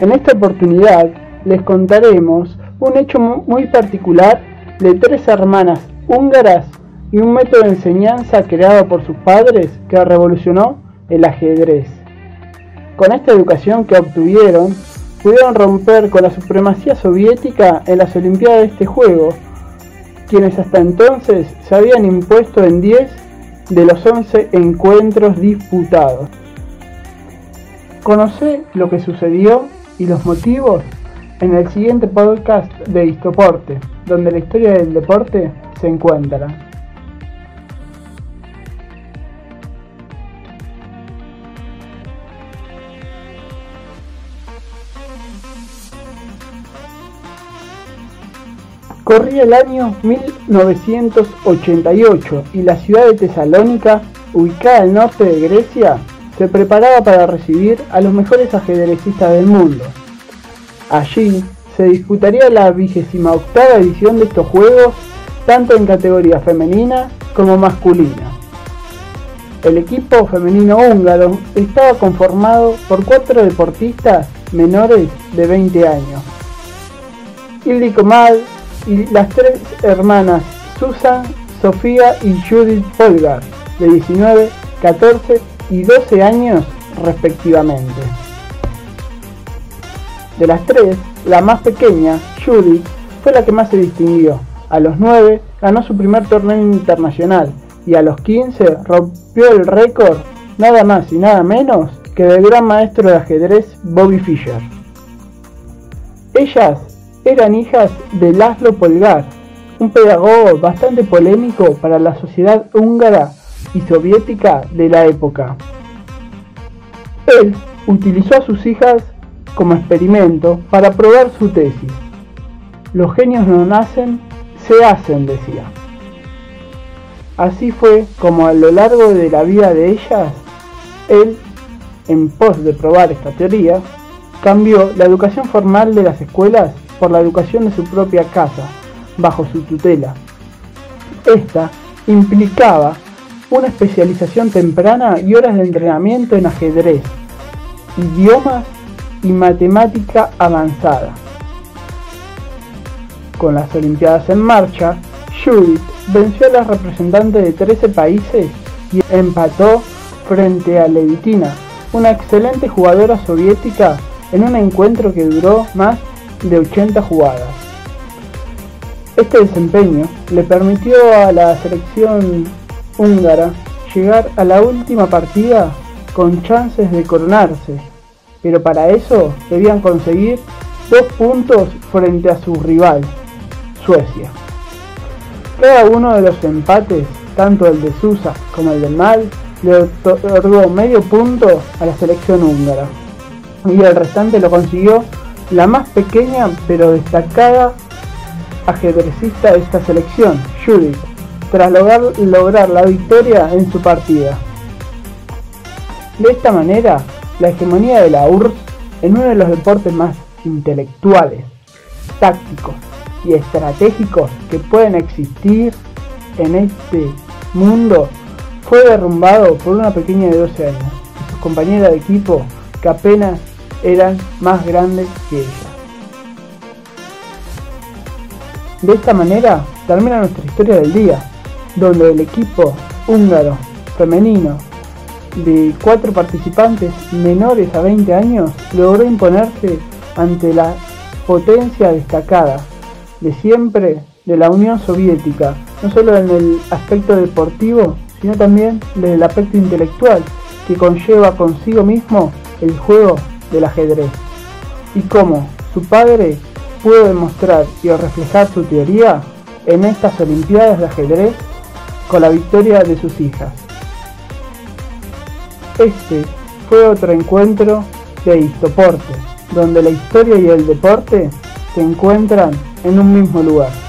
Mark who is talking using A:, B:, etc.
A: En esta oportunidad les contaremos un hecho muy particular de tres hermanas húngaras y un método de enseñanza creado por sus padres que revolucionó el ajedrez. Con esta educación que obtuvieron, pudieron romper con la supremacía soviética en las Olimpiadas de este juego, quienes hasta entonces se habían impuesto en 10 de los 11 encuentros disputados. Conoce lo que sucedió y los motivos en el siguiente podcast de Histoporte, donde la historia del deporte se encuentra. Corría el año 1988 y la ciudad de Tesalónica, ubicada al norte de Grecia, se preparaba para recibir a los mejores ajedrecistas del mundo. Allí se disputaría la vigésima octava edición de estos juegos, tanto en categoría femenina como masculina. El equipo femenino húngaro estaba conformado por cuatro deportistas menores de 20 años. Ildiko Mal, y las tres hermanas Susan, Sofía y Judith Polgar, de 19, 14 y 12 años respectivamente. De las tres, la más pequeña, Judith, fue la que más se distinguió. A los 9 ganó su primer torneo internacional y a los 15 rompió el récord nada más y nada menos que del gran maestro de ajedrez Bobby Fischer. Ellas eran hijas de Laszlo Polgar, un pedagogo bastante polémico para la sociedad húngara y soviética de la época. Él utilizó a sus hijas como experimento para probar su tesis. Los genios no nacen, se hacen, decía. Así fue como a lo largo de la vida de ellas, él, en pos de probar esta teoría, cambió la educación formal de las escuelas por la educación de su propia casa, bajo su tutela. Esta implicaba una especialización temprana y horas de entrenamiento en ajedrez, idiomas y matemática avanzada. Con las Olimpiadas en marcha, Judith venció a las representantes de 13 países y empató frente a Levitina, una excelente jugadora soviética en un encuentro que duró más de 80 jugadas. Este desempeño le permitió a la selección húngara llegar a la última partida con chances de coronarse, pero para eso debían conseguir dos puntos frente a su rival, Suecia. Cada uno de los empates, tanto el de Susa como el del Mal, le otorgó medio punto a la selección húngara y el restante lo consiguió la más pequeña pero destacada ajedrecista de esta selección, Judith, tras lograr, lograr la victoria en su partida. De esta manera, la hegemonía de la URSS en uno de los deportes más intelectuales, tácticos y estratégicos que pueden existir en este mundo fue derrumbado por una pequeña de 12 años y sus compañeras de equipo que apenas eran más grandes que ella. De esta manera termina nuestra historia del día, donde el equipo húngaro femenino de cuatro participantes menores a 20 años logró imponerse ante la potencia destacada de siempre de la Unión Soviética, no solo en el aspecto deportivo, sino también desde el aspecto intelectual que conlleva consigo mismo el juego del ajedrez. Y cómo su padre pudo demostrar y reflejar su teoría en estas Olimpiadas de ajedrez con la victoria de sus hijas. Este fue otro encuentro de Histoporte, donde la historia y el deporte se encuentran en un mismo lugar.